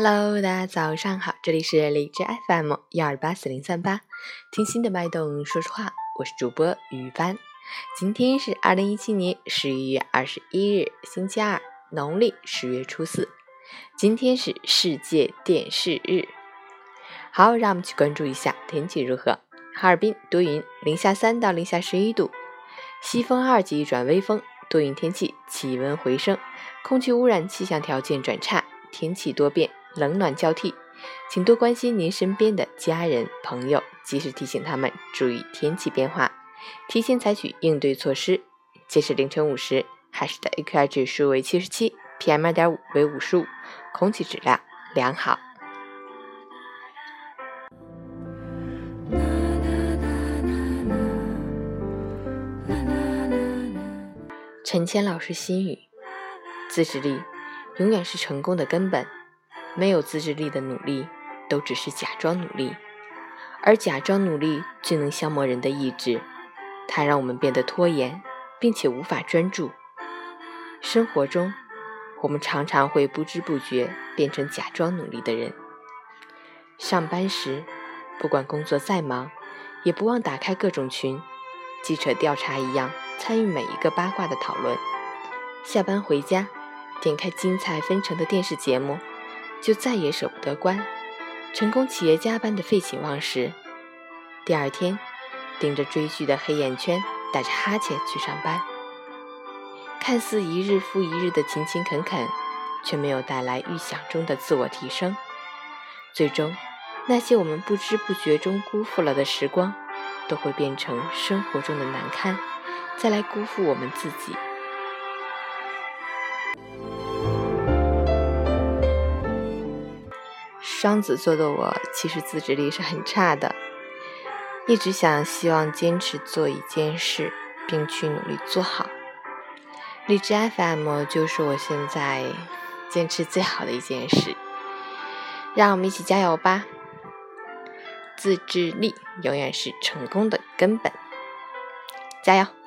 Hello，大家早上好，这里是荔枝 FM 幺二八四零三八，听心的脉动说说话，我是主播于帆。今天是二零一七年十一月二十一日，星期二，农历十月初四。今天是世界电视日。好，让我们去关注一下天气如何。哈尔滨多云，零下三到零下十一度，西风二级转微风，多云天气，气温回升，空气污染气象条件转差，天气多变，冷暖交替，请多关心您身边的家人朋友，及时提醒他们注意天气变化，提前采取应对措施。截至凌晨五时，海市的 AQI 指数为七十七，PM 二点五为五十五，空气质量良好。陈谦老师心语：自制力永远是成功的根本。没有自制力的努力，都只是假装努力，而假装努力最能消磨人的意志。它让我们变得拖延，并且无法专注。生活中，我们常常会不知不觉变成假装努力的人。上班时，不管工作再忙，也不忘打开各种群，记者调查一样。参与每一个八卦的讨论。下班回家，点开精彩纷呈的电视节目，就再也舍不得关。成功企业家般的废寝忘食。第二天，盯着追剧的黑眼圈，打着哈欠去上班。看似一日复一日的勤勤恳恳，却没有带来预想中的自我提升。最终，那些我们不知不觉中辜负了的时光，都会变成生活中的难堪。再来辜负我们自己。双子座的我其实自制力是很差的，一直想希望坚持做一件事，并去努力做好。荔枝 FM 就是我现在坚持最好的一件事，让我们一起加油吧！自制力永远是成功的根本，加油！